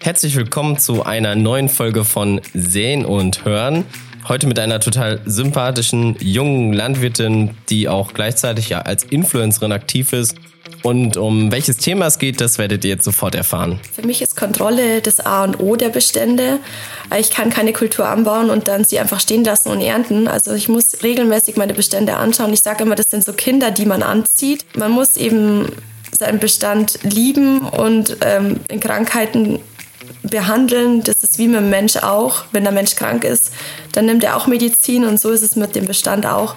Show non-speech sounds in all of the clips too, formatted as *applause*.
Herzlich willkommen zu einer neuen Folge von Sehen und Hören. Heute mit einer total sympathischen jungen Landwirtin, die auch gleichzeitig ja als Influencerin aktiv ist. Und um welches Thema es geht, das werdet ihr jetzt sofort erfahren. Für mich ist Kontrolle das A und O der Bestände. Ich kann keine Kultur anbauen und dann sie einfach stehen lassen und ernten. Also ich muss regelmäßig meine Bestände anschauen. Ich sage immer, das sind so Kinder, die man anzieht. Man muss eben seinen Bestand lieben und ähm, in Krankheiten behandeln. Das ist wie mit dem Mensch auch. Wenn der Mensch krank ist, dann nimmt er auch Medizin und so ist es mit dem Bestand auch.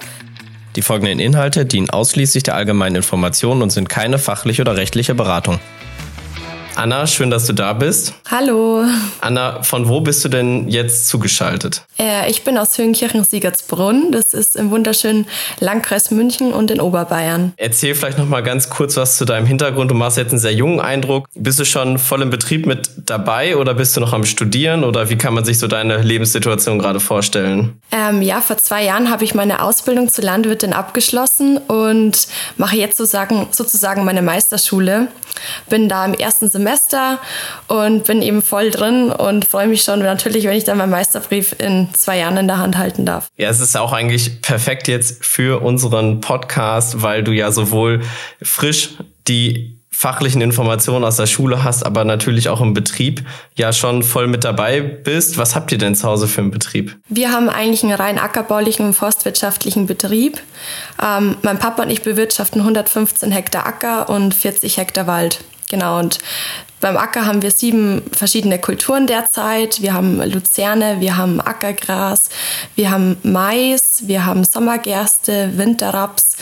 Die folgenden Inhalte dienen ausschließlich der allgemeinen Information und sind keine fachliche oder rechtliche Beratung. Anna, schön, dass du da bist. Hallo. Anna, von wo bist du denn jetzt zugeschaltet? Äh, ich bin aus Höhenkirchen-Siegertsbrunn. Das ist im wunderschönen Landkreis München und in Oberbayern. Erzähl vielleicht noch mal ganz kurz was zu deinem Hintergrund. Du machst jetzt einen sehr jungen Eindruck. Bist du schon voll im Betrieb mit dabei oder bist du noch am Studieren oder wie kann man sich so deine Lebenssituation gerade vorstellen? Ähm, ja, vor zwei Jahren habe ich meine Ausbildung zur Landwirtin abgeschlossen und mache jetzt sozusagen, sozusagen meine Meisterschule. Bin da im ersten Semester Semester und bin eben voll drin und freue mich schon natürlich, wenn ich dann meinen Meisterbrief in zwei Jahren in der Hand halten darf. Ja, es ist auch eigentlich perfekt jetzt für unseren Podcast, weil du ja sowohl frisch die fachlichen Informationen aus der Schule hast, aber natürlich auch im Betrieb ja schon voll mit dabei bist. Was habt ihr denn zu Hause für einen Betrieb? Wir haben eigentlich einen rein ackerbaulichen und forstwirtschaftlichen Betrieb. Ähm, mein Papa und ich bewirtschaften 115 Hektar Acker und 40 Hektar Wald. Genau, und beim Acker haben wir sieben verschiedene Kulturen derzeit. Wir haben Luzerne, wir haben Ackergras, wir haben Mais, wir haben Sommergerste, Winterraps,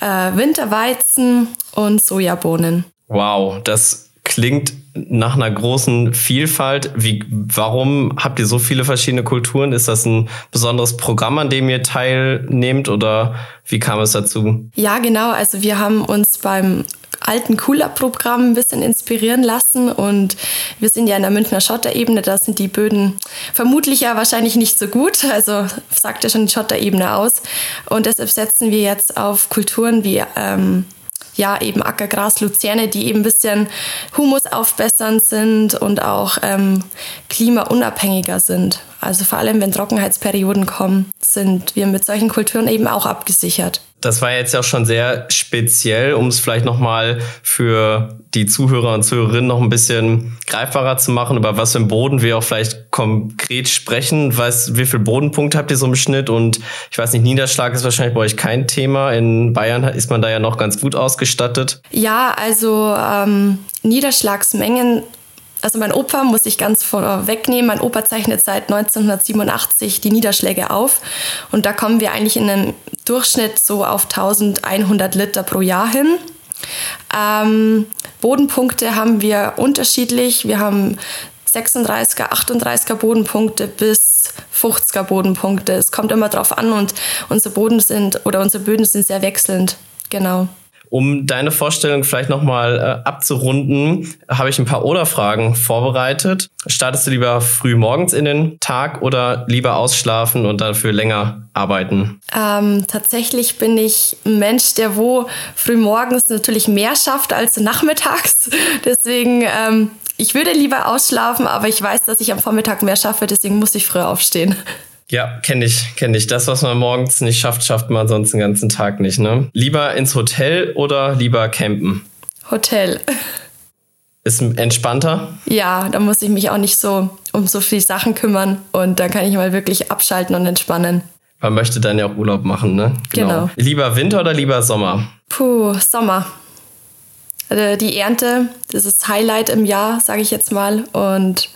äh, Winterweizen und Sojabohnen. Wow, das klingt nach einer großen Vielfalt. Wie, warum habt ihr so viele verschiedene Kulturen? Ist das ein besonderes Programm, an dem ihr teilnehmt oder wie kam es dazu? Ja, genau. Also wir haben uns beim alten Cooler-Programm ein bisschen inspirieren lassen. Und wir sind ja in der Münchner Schotterebene, da sind die Böden vermutlich ja wahrscheinlich nicht so gut. Also sagt ja schon die Schotterebene aus. Und deshalb setzen wir jetzt auf Kulturen wie ähm, ja, eben Ackergras, Luzerne, die eben ein bisschen humusaufbessernd sind und auch ähm, klimaunabhängiger sind. Also vor allem, wenn Trockenheitsperioden kommen, sind wir mit solchen Kulturen eben auch abgesichert. Das war jetzt ja schon sehr speziell, um es vielleicht nochmal für die Zuhörer und Zuhörerinnen noch ein bisschen greifbarer zu machen, über was für einen Boden wir auch vielleicht konkret sprechen. Weiß, wie viel Bodenpunkte habt ihr so im Schnitt? Und ich weiß nicht, Niederschlag ist wahrscheinlich bei euch kein Thema. In Bayern ist man da ja noch ganz gut ausgestattet. Ja, also ähm, Niederschlagsmengen also mein Opa muss ich ganz vorwegnehmen. Mein Opa zeichnet seit 1987 die Niederschläge auf und da kommen wir eigentlich in einem Durchschnitt so auf 1100 Liter pro Jahr hin. Ähm, Bodenpunkte haben wir unterschiedlich. Wir haben 36er, 38er Bodenpunkte bis 50er Bodenpunkte. Es kommt immer drauf an und unsere Boden sind oder unsere Böden sind sehr wechselnd. Genau. Um deine Vorstellung vielleicht nochmal äh, abzurunden, habe ich ein paar Oder-Fragen vorbereitet. Startest du lieber früh morgens in den Tag oder lieber ausschlafen und dafür länger arbeiten? Ähm, tatsächlich bin ich ein Mensch, der wo früh morgens natürlich mehr schafft als nachmittags. *laughs* Deswegen ähm, ich würde lieber ausschlafen, aber ich weiß, dass ich am Vormittag mehr schaffe, deswegen muss ich früher aufstehen. Ja, kenne ich, kenne ich. Das, was man morgens nicht schafft, schafft man sonst den ganzen Tag nicht. Ne? Lieber ins Hotel oder lieber campen? Hotel. Ist entspannter? Ja, da muss ich mich auch nicht so um so viele Sachen kümmern und da kann ich mal wirklich abschalten und entspannen. Man möchte dann ja auch Urlaub machen, ne? Genau. genau. Lieber Winter oder lieber Sommer? Puh, Sommer. Also die Ernte, das ist Highlight im Jahr, sage ich jetzt mal. Und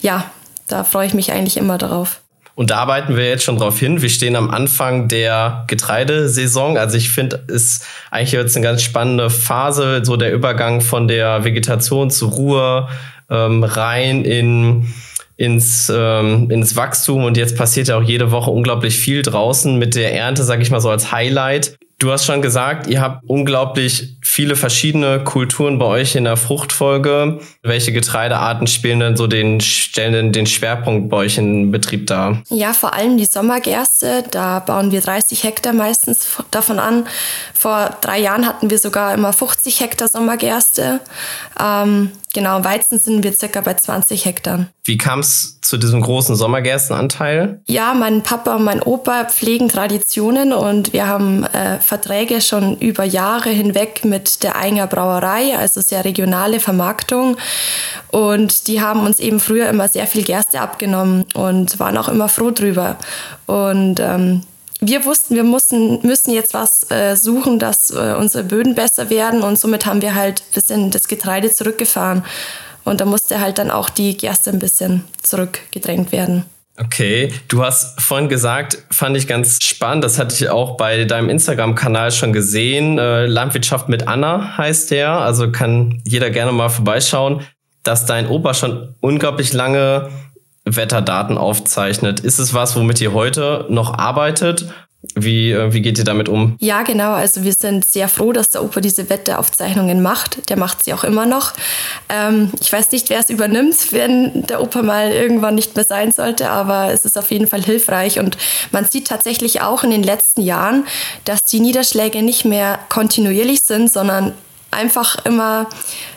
ja, da freue ich mich eigentlich immer darauf. Und da arbeiten wir jetzt schon drauf hin. Wir stehen am Anfang der Getreidesaison. Also ich finde, ist eigentlich jetzt eine ganz spannende Phase, so der Übergang von der Vegetation zur Ruhe ähm, rein in ins, ähm, ins Wachstum und jetzt passiert ja auch jede Woche unglaublich viel draußen mit der Ernte, sage ich mal so als Highlight. Du hast schon gesagt, ihr habt unglaublich viele verschiedene Kulturen bei euch in der Fruchtfolge. Welche Getreidearten spielen denn so den, stellen denn den Schwerpunkt bei euch in Betrieb dar? Ja, vor allem die Sommergerste. Da bauen wir 30 Hektar meistens davon an. Vor drei Jahren hatten wir sogar immer 50 Hektar Sommergerste. Ähm, genau, Weizen sind wir circa bei 20 Hektar. Wie kam es zu diesem großen Sommergerstenanteil? Ja, mein Papa und mein Opa pflegen Traditionen und wir haben äh, Verträge schon über Jahre hinweg mit der Einger Brauerei, also sehr regionale Vermarktung. Und die haben uns eben früher immer sehr viel Gerste abgenommen und waren auch immer froh drüber. Und ähm, wir wussten, wir mussten, müssen jetzt was äh, suchen, dass äh, unsere Böden besser werden und somit haben wir halt ein bisschen das Getreide zurückgefahren. Und da musste halt dann auch die Gerste ein bisschen zurückgedrängt werden. Okay, du hast vorhin gesagt, fand ich ganz spannend, das hatte ich auch bei deinem Instagram-Kanal schon gesehen. Äh, Landwirtschaft mit Anna heißt der, also kann jeder gerne mal vorbeischauen, dass dein Opa schon unglaublich lange Wetterdaten aufzeichnet. Ist es was, womit ihr heute noch arbeitet? Wie, äh, wie geht ihr damit um? Ja, genau. Also wir sind sehr froh, dass der Opa diese Wetteraufzeichnungen macht. Der macht sie auch immer noch. Ähm, ich weiß nicht, wer es übernimmt, wenn der Opa mal irgendwann nicht mehr sein sollte, aber es ist auf jeden Fall hilfreich. Und man sieht tatsächlich auch in den letzten Jahren, dass die Niederschläge nicht mehr kontinuierlich sind, sondern einfach immer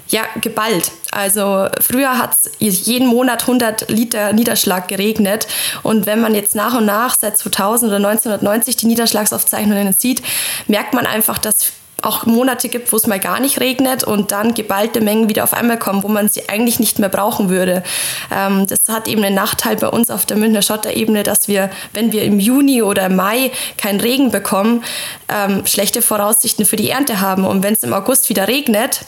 ja, geballt. Also früher hat es jeden Monat 100 Liter Niederschlag geregnet. Und wenn man jetzt nach und nach seit 2000 oder 1990 die Niederschlagsaufzeichnungen sieht, merkt man einfach, dass auch Monate gibt, wo es mal gar nicht regnet und dann geballte Mengen wieder auf einmal kommen, wo man sie eigentlich nicht mehr brauchen würde. Ähm, das hat eben einen Nachteil bei uns auf der Münchner Schotterebene, dass wir, wenn wir im Juni oder Mai keinen Regen bekommen, ähm, schlechte Voraussichten für die Ernte haben. Und wenn es im August wieder regnet,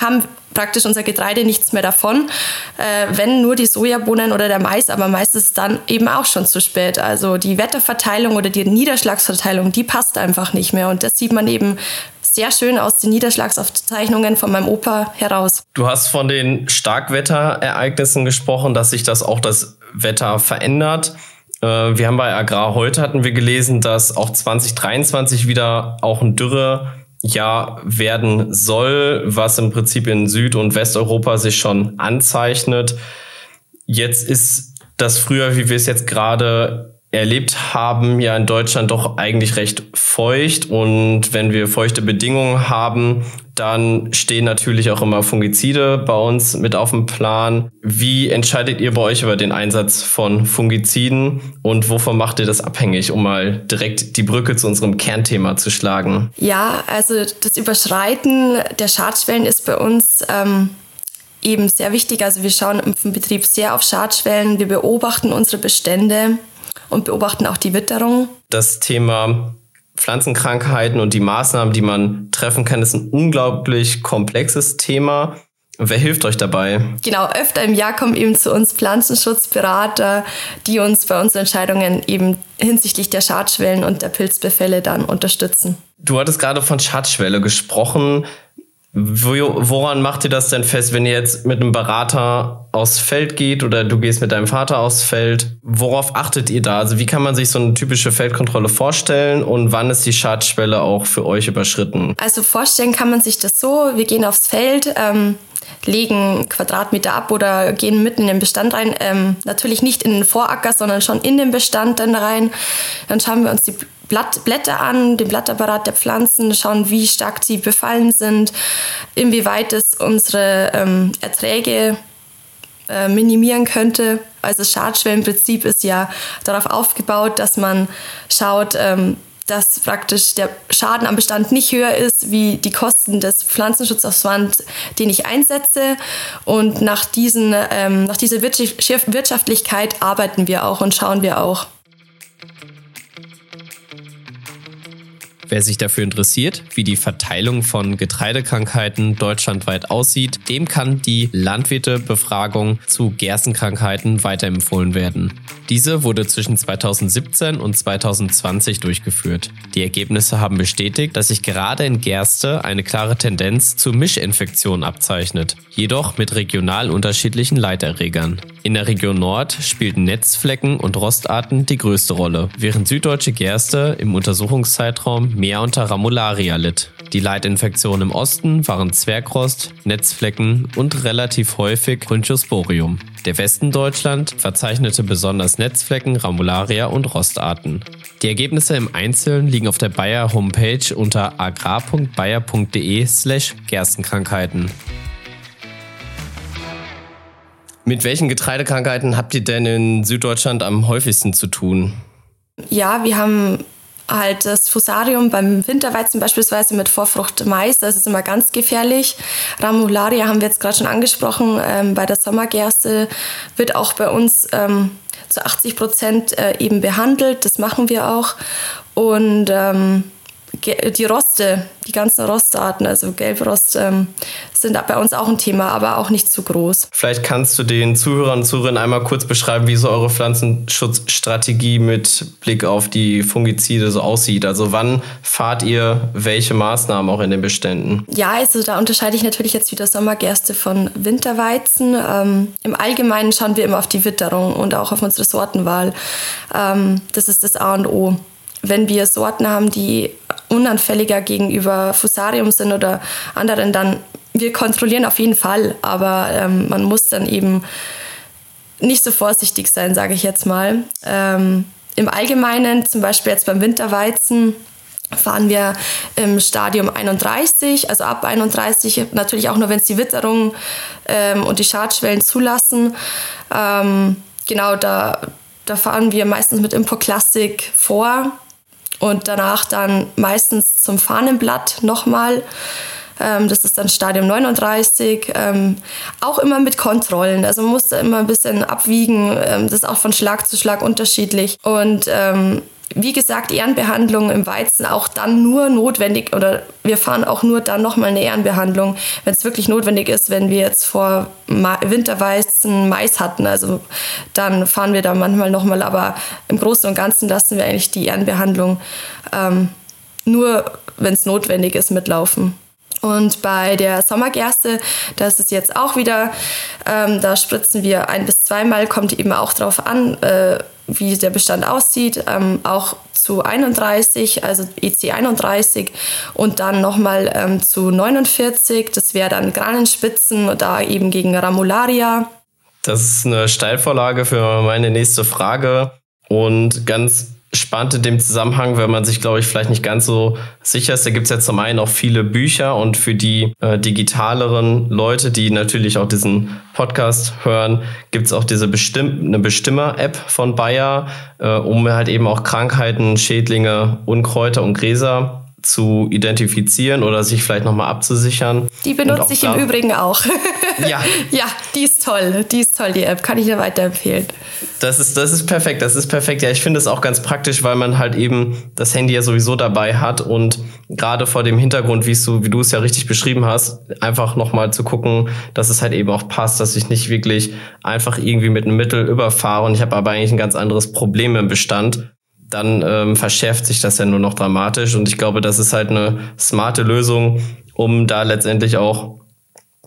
haben praktisch unser Getreide nichts mehr davon, äh, wenn nur die Sojabohnen oder der Mais, aber meistens dann eben auch schon zu spät. Also die Wetterverteilung oder die Niederschlagsverteilung, die passt einfach nicht mehr und das sieht man eben sehr schön aus den Niederschlagsaufzeichnungen von meinem Opa heraus. Du hast von den Starkwetterereignissen gesprochen, dass sich das auch das Wetter verändert. Äh, wir haben bei Agrar heute hatten wir gelesen, dass auch 2023 wieder auch ein Dürre Jahr werden soll, was im Prinzip in Süd- und Westeuropa sich schon anzeichnet. Jetzt ist das früher, wie wir es jetzt gerade erlebt haben, ja in Deutschland doch eigentlich recht feucht. Und wenn wir feuchte Bedingungen haben, dann stehen natürlich auch immer Fungizide bei uns mit auf dem Plan. Wie entscheidet ihr bei euch über den Einsatz von Fungiziden und wovon macht ihr das abhängig, um mal direkt die Brücke zu unserem Kernthema zu schlagen? Ja, also das Überschreiten der Schadschwellen ist bei uns ähm, eben sehr wichtig. Also wir schauen im Betrieb sehr auf Schadschwellen. Wir beobachten unsere Bestände und beobachten auch die Witterung. Das Thema Pflanzenkrankheiten und die Maßnahmen, die man treffen kann, ist ein unglaublich komplexes Thema. Wer hilft euch dabei? Genau, öfter im Jahr kommen eben zu uns Pflanzenschutzberater, die uns bei unseren Entscheidungen eben hinsichtlich der Schadschwellen und der Pilzbefälle dann unterstützen. Du hattest gerade von Schadschwelle gesprochen. Woran macht ihr das denn fest, wenn ihr jetzt mit einem Berater aufs Feld geht oder du gehst mit deinem Vater aufs Feld? Worauf achtet ihr da? Also wie kann man sich so eine typische Feldkontrolle vorstellen und wann ist die Schadschwelle auch für euch überschritten? Also vorstellen kann man sich das so, wir gehen aufs Feld, ähm, legen Quadratmeter ab oder gehen mitten in den Bestand rein. Ähm, natürlich nicht in den Voracker, sondern schon in den Bestand dann rein. Dann schauen wir uns die Blatt, Blätter an, den Blattapparat der Pflanzen, schauen, wie stark sie befallen sind, inwieweit es unsere ähm, Erträge äh, minimieren könnte. Also das Schadschwellenprinzip ist ja darauf aufgebaut, dass man schaut, ähm, dass praktisch der Schaden am Bestand nicht höher ist wie die Kosten des Pflanzenschutzaufwands, den ich einsetze. Und nach, diesen, ähm, nach dieser Wirtschaftlichkeit arbeiten wir auch und schauen wir auch. Wer sich dafür interessiert, wie die Verteilung von Getreidekrankheiten deutschlandweit aussieht, dem kann die Landwirtebefragung zu Gerstenkrankheiten weiterempfohlen werden. Diese wurde zwischen 2017 und 2020 durchgeführt. Die Ergebnisse haben bestätigt, dass sich gerade in Gerste eine klare Tendenz zu Mischinfektionen abzeichnet, jedoch mit regional unterschiedlichen Leiterregern. In der Region Nord spielten Netzflecken und Rostarten die größte Rolle, während süddeutsche Gerste im Untersuchungszeitraum mehr unter Ramularia litt. Die Leitinfektionen im Osten waren Zwergrost, Netzflecken und relativ häufig Bronchosporium. Der Westen Deutschland verzeichnete besonders Netzflecken, Ramularia und Rostarten. Die Ergebnisse im Einzelnen liegen auf der Bayer Homepage unter agrar.bayer.de slash Gerstenkrankheiten. Mit welchen Getreidekrankheiten habt ihr denn in Süddeutschland am häufigsten zu tun? Ja, wir haben halt das Fusarium beim Winterweizen beispielsweise mit Vorfrucht Mais, das ist immer ganz gefährlich. Ramularia haben wir jetzt gerade schon angesprochen, ähm, bei der Sommergerste wird auch bei uns ähm, zu 80 Prozent äh, eben behandelt, das machen wir auch. Und ähm, die Roste, die ganzen Rostarten, also Gelbrost, ähm, sind bei uns auch ein Thema, aber auch nicht zu groß. Vielleicht kannst du den Zuhörern und Zuhörern einmal kurz beschreiben, wie so eure Pflanzenschutzstrategie mit Blick auf die Fungizide so aussieht. Also wann fahrt ihr welche Maßnahmen auch in den Beständen? Ja, also da unterscheide ich natürlich jetzt wieder Sommergerste von Winterweizen. Ähm, Im Allgemeinen schauen wir immer auf die Witterung und auch auf unsere Sortenwahl. Ähm, das ist das A und O wenn wir Sorten haben, die unanfälliger gegenüber Fusarium sind oder anderen, dann wir kontrollieren auf jeden Fall, aber ähm, man muss dann eben nicht so vorsichtig sein, sage ich jetzt mal. Ähm, Im Allgemeinen, zum Beispiel jetzt beim Winterweizen, fahren wir im Stadium 31, also ab 31, natürlich auch nur, wenn es die Witterung ähm, und die Schadschwellen zulassen. Ähm, genau, da, da fahren wir meistens mit Impro Classic vor und danach dann meistens zum Fahnenblatt nochmal. Ähm, das ist dann Stadium 39. Ähm, auch immer mit Kontrollen. Also man muss da immer ein bisschen abwiegen. Ähm, das ist auch von Schlag zu Schlag unterschiedlich. Und ähm, wie gesagt, Ehrenbehandlung im Weizen auch dann nur notwendig oder wir fahren auch nur dann nochmal eine Ehrenbehandlung, wenn es wirklich notwendig ist, wenn wir jetzt vor Winterweizen Mais hatten. Also dann fahren wir da manchmal nochmal, aber im Großen und Ganzen lassen wir eigentlich die Ehrenbehandlung ähm, nur, wenn es notwendig ist, mitlaufen. Und bei der Sommergerste, da ist jetzt auch wieder, ähm, da spritzen wir ein bis zweimal, kommt eben auch darauf an, äh, wie der Bestand aussieht, ähm, auch zu 31, also EC 31 und dann nochmal ähm, zu 49, das wäre dann Granenspitzen, da eben gegen Ramularia. Das ist eine Steilvorlage für meine nächste Frage und ganz spannend in dem Zusammenhang, wenn man sich, glaube ich, vielleicht nicht ganz so sicher ist. Da gibt es ja zum einen auch viele Bücher und für die äh, digitaleren Leute, die natürlich auch diesen Podcast hören, gibt es auch diese Bestimm eine Bestimmer-App von Bayer, äh, um halt eben auch Krankheiten, Schädlinge, Unkräuter und Gräser zu identifizieren oder sich vielleicht nochmal abzusichern. Die benutze ich im Übrigen auch. *laughs* Ja. ja, die ist toll. Die ist toll, die App. Kann ich dir weiterempfehlen. Das ist, das ist perfekt. Das ist perfekt. Ja, ich finde es auch ganz praktisch, weil man halt eben das Handy ja sowieso dabei hat und gerade vor dem Hintergrund, wie du, wie du es ja richtig beschrieben hast, einfach nochmal zu gucken, dass es halt eben auch passt, dass ich nicht wirklich einfach irgendwie mit einem Mittel überfahre und ich habe aber eigentlich ein ganz anderes Problem im Bestand dann ähm, verschärft sich das ja nur noch dramatisch. Und ich glaube, das ist halt eine smarte Lösung, um da letztendlich auch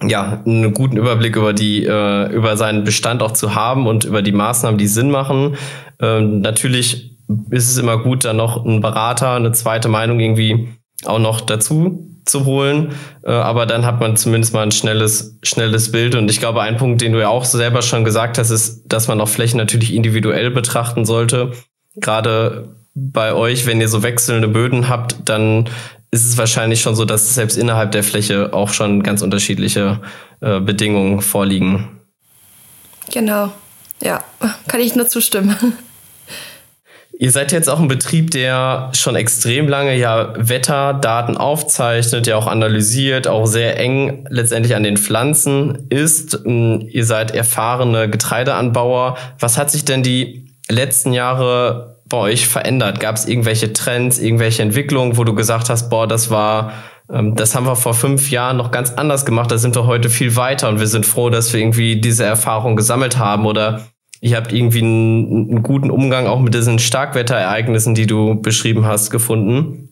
ja, einen guten Überblick über die, äh, über seinen Bestand auch zu haben und über die Maßnahmen, die Sinn machen. Ähm, natürlich ist es immer gut, dann noch einen Berater, eine zweite Meinung irgendwie auch noch dazu zu holen. Äh, aber dann hat man zumindest mal ein schnelles, schnelles Bild. Und ich glaube, ein Punkt, den du ja auch selber schon gesagt hast, ist, dass man auch Flächen natürlich individuell betrachten sollte gerade bei euch, wenn ihr so wechselnde Böden habt, dann ist es wahrscheinlich schon so, dass selbst innerhalb der Fläche auch schon ganz unterschiedliche äh, Bedingungen vorliegen. Genau, ja, kann ich nur zustimmen. Ihr seid jetzt auch ein Betrieb, der schon extrem lange ja Wetterdaten aufzeichnet, ja auch analysiert, auch sehr eng letztendlich an den Pflanzen ist. Ihr seid erfahrene Getreideanbauer. Was hat sich denn die letzten Jahre bei euch verändert? Gab es irgendwelche Trends, irgendwelche Entwicklungen, wo du gesagt hast, boah, das war, ähm, das haben wir vor fünf Jahren noch ganz anders gemacht, da sind wir heute viel weiter und wir sind froh, dass wir irgendwie diese Erfahrung gesammelt haben oder ihr habt irgendwie einen, einen guten Umgang auch mit diesen Starkwetterereignissen, die du beschrieben hast, gefunden.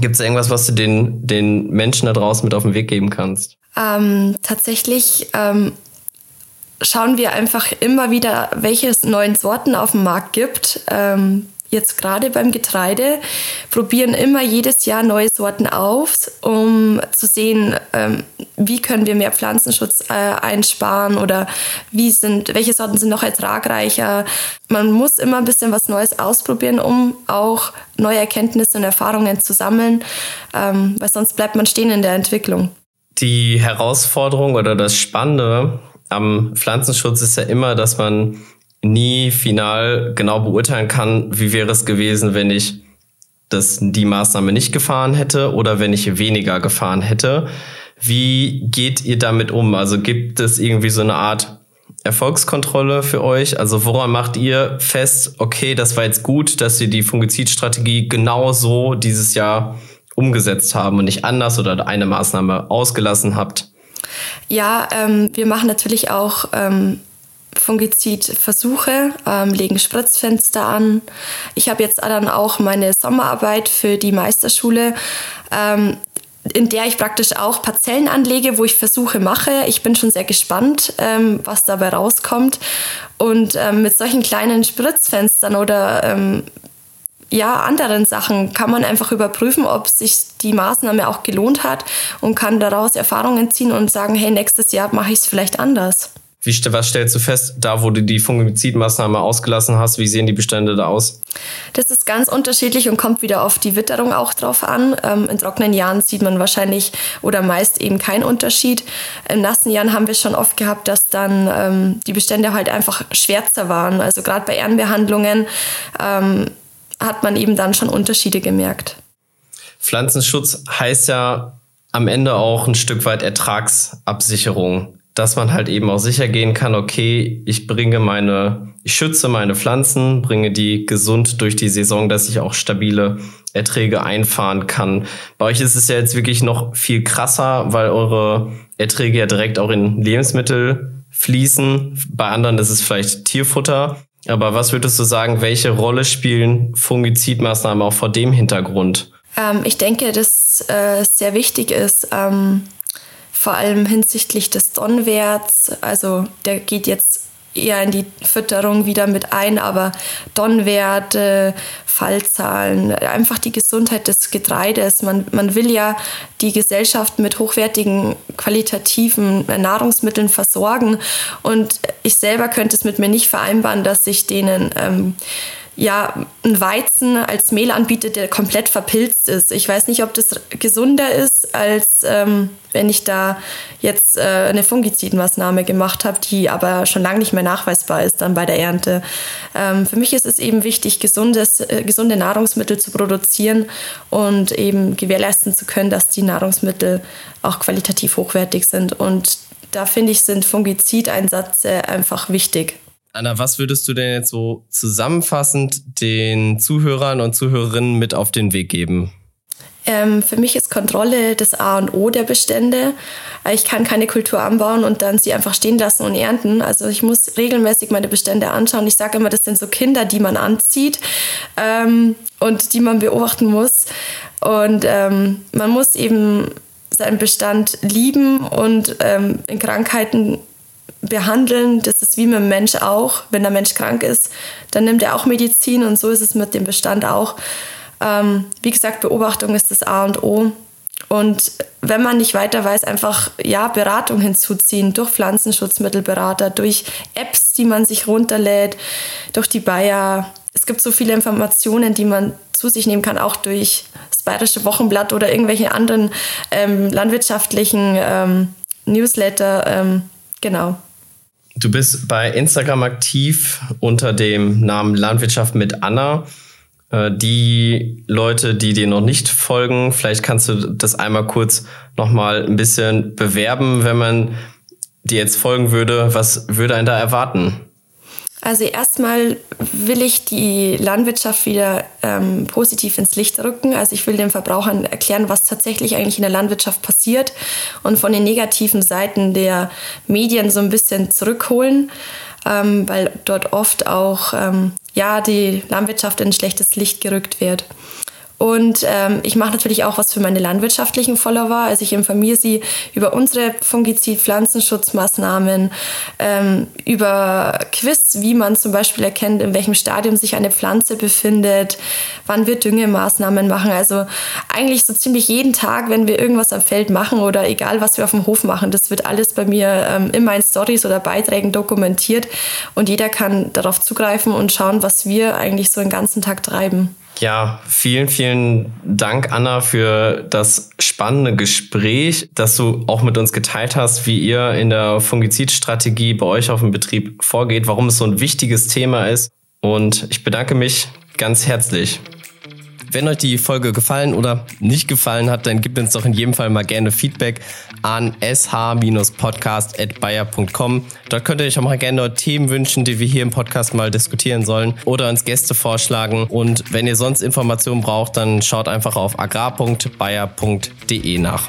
Gibt es irgendwas, was du den, den Menschen da draußen mit auf den Weg geben kannst? Ähm, tatsächlich ähm, schauen wir einfach immer wieder, welche neuen Sorten auf dem Markt gibt. Ähm, jetzt gerade beim Getreide, probieren immer jedes Jahr neue Sorten auf, um zu sehen, ähm, wie können wir mehr Pflanzenschutz äh, einsparen oder wie sind, welche Sorten sind noch ertragreicher. Man muss immer ein bisschen was Neues ausprobieren, um auch neue Erkenntnisse und Erfahrungen zu sammeln, ähm, weil sonst bleibt man stehen in der Entwicklung. Die Herausforderung oder das Spannende am Pflanzenschutz ist ja immer, dass man nie final genau beurteilen kann, wie wäre es gewesen, wenn ich das, die Maßnahme nicht gefahren hätte oder wenn ich weniger gefahren hätte. Wie geht ihr damit um? Also gibt es irgendwie so eine Art Erfolgskontrolle für euch? Also woran macht ihr fest, okay, das war jetzt gut, dass ihr die Fungizidstrategie genau so dieses Jahr umgesetzt haben und nicht anders oder eine Maßnahme ausgelassen habt? Ja, ähm, wir machen natürlich auch ähm, Fungizidversuche, ähm, legen Spritzfenster an. Ich habe jetzt dann auch meine Sommerarbeit für die Meisterschule. Ähm, in der ich praktisch auch Parzellen anlege, wo ich Versuche mache. Ich bin schon sehr gespannt, ähm, was dabei rauskommt. Und ähm, mit solchen kleinen Spritzfenstern oder ähm, ja, anderen Sachen kann man einfach überprüfen, ob sich die Maßnahme auch gelohnt hat und kann daraus Erfahrungen ziehen und sagen, hey, nächstes Jahr mache ich es vielleicht anders. Wie, was stellst du fest, da wo du die Fungizidmaßnahme ausgelassen hast, wie sehen die Bestände da aus? Das ist ganz unterschiedlich und kommt wieder auf die Witterung auch drauf an. Ähm, in trockenen Jahren sieht man wahrscheinlich oder meist eben keinen Unterschied. In nassen Jahren haben wir schon oft gehabt, dass dann ähm, die Bestände halt einfach schwärzer waren. Also gerade bei Ehrenbehandlungen ähm, hat man eben dann schon Unterschiede gemerkt. Pflanzenschutz heißt ja am Ende auch ein Stück weit Ertragsabsicherung dass man halt eben auch sicher gehen kann, okay, ich bringe meine, ich schütze meine Pflanzen, bringe die gesund durch die Saison, dass ich auch stabile Erträge einfahren kann. Bei euch ist es ja jetzt wirklich noch viel krasser, weil eure Erträge ja direkt auch in Lebensmittel fließen. Bei anderen ist es vielleicht Tierfutter. Aber was würdest du sagen, welche Rolle spielen Fungizidmaßnahmen auch vor dem Hintergrund? Ähm, ich denke, dass äh, sehr wichtig ist, ähm, vor allem hinsichtlich des Donnwerts. Also der geht jetzt eher in die Fütterung wieder mit ein, aber Donnwerte, Fallzahlen, einfach die Gesundheit des Getreides. Man, man will ja die Gesellschaft mit hochwertigen, qualitativen Nahrungsmitteln versorgen und ich selber könnte es mit mir nicht vereinbaren, dass ich denen ähm, ja, ein Weizen als Mehl anbietet, der komplett verpilzt ist. Ich weiß nicht, ob das gesunder ist, als ähm, wenn ich da jetzt äh, eine Fungizidmaßnahme gemacht habe, die aber schon lange nicht mehr nachweisbar ist dann bei der Ernte. Ähm, für mich ist es eben wichtig, gesundes, äh, gesunde Nahrungsmittel zu produzieren und eben gewährleisten zu können, dass die Nahrungsmittel auch qualitativ hochwertig sind. Und da finde ich, sind Fungizideinsätze einfach wichtig. Anna, was würdest du denn jetzt so zusammenfassend den Zuhörern und Zuhörerinnen mit auf den Weg geben? Ähm, für mich ist Kontrolle das A und O der Bestände. Ich kann keine Kultur anbauen und dann sie einfach stehen lassen und ernten. Also ich muss regelmäßig meine Bestände anschauen. Ich sage immer, das sind so Kinder, die man anzieht ähm, und die man beobachten muss. Und ähm, man muss eben seinen Bestand lieben und ähm, in Krankheiten behandeln. Das ist wie mit dem Mensch auch. Wenn der Mensch krank ist, dann nimmt er auch Medizin und so ist es mit dem Bestand auch. Ähm, wie gesagt, Beobachtung ist das A und O. Und wenn man nicht weiter weiß, einfach ja Beratung hinzuziehen durch Pflanzenschutzmittelberater, durch Apps, die man sich runterlädt, durch die Bayer. Es gibt so viele Informationen, die man zu sich nehmen kann, auch durch das Bayerische Wochenblatt oder irgendwelche anderen ähm, landwirtschaftlichen ähm, Newsletter. Ähm, genau. Du bist bei Instagram aktiv unter dem Namen Landwirtschaft mit Anna. Äh, die Leute, die dir noch nicht folgen, vielleicht kannst du das einmal kurz nochmal ein bisschen bewerben, wenn man dir jetzt folgen würde. Was würde einen da erwarten? Also erstmal will ich die Landwirtschaft wieder ähm, positiv ins Licht rücken. Also ich will den Verbrauchern erklären, was tatsächlich eigentlich in der Landwirtschaft passiert und von den negativen Seiten der Medien so ein bisschen zurückholen, ähm, weil dort oft auch ähm, ja die Landwirtschaft in schlechtes Licht gerückt wird. Und ähm, ich mache natürlich auch was für meine landwirtschaftlichen Follower. Also ich informiere sie über unsere Fungizid-Pflanzenschutzmaßnahmen, ähm, über Quiz, wie man zum Beispiel erkennt, in welchem Stadium sich eine Pflanze befindet, wann wir Düngemaßnahmen machen. Also eigentlich so ziemlich jeden Tag, wenn wir irgendwas am Feld machen oder egal, was wir auf dem Hof machen, das wird alles bei mir ähm, in meinen Stories oder Beiträgen dokumentiert und jeder kann darauf zugreifen und schauen, was wir eigentlich so den ganzen Tag treiben. Ja, vielen, vielen Dank, Anna, für das spannende Gespräch, dass du auch mit uns geteilt hast, wie ihr in der Fungizidstrategie bei euch auf dem Betrieb vorgeht, warum es so ein wichtiges Thema ist. Und ich bedanke mich ganz herzlich. Wenn euch die Folge gefallen oder nicht gefallen hat, dann gebt uns doch in jedem Fall mal gerne Feedback an sh-podcast.bayer.com. Dort könnt ihr euch auch mal gerne Themen wünschen, die wir hier im Podcast mal diskutieren sollen oder uns Gäste vorschlagen. Und wenn ihr sonst Informationen braucht, dann schaut einfach auf agrar.bayer.de nach.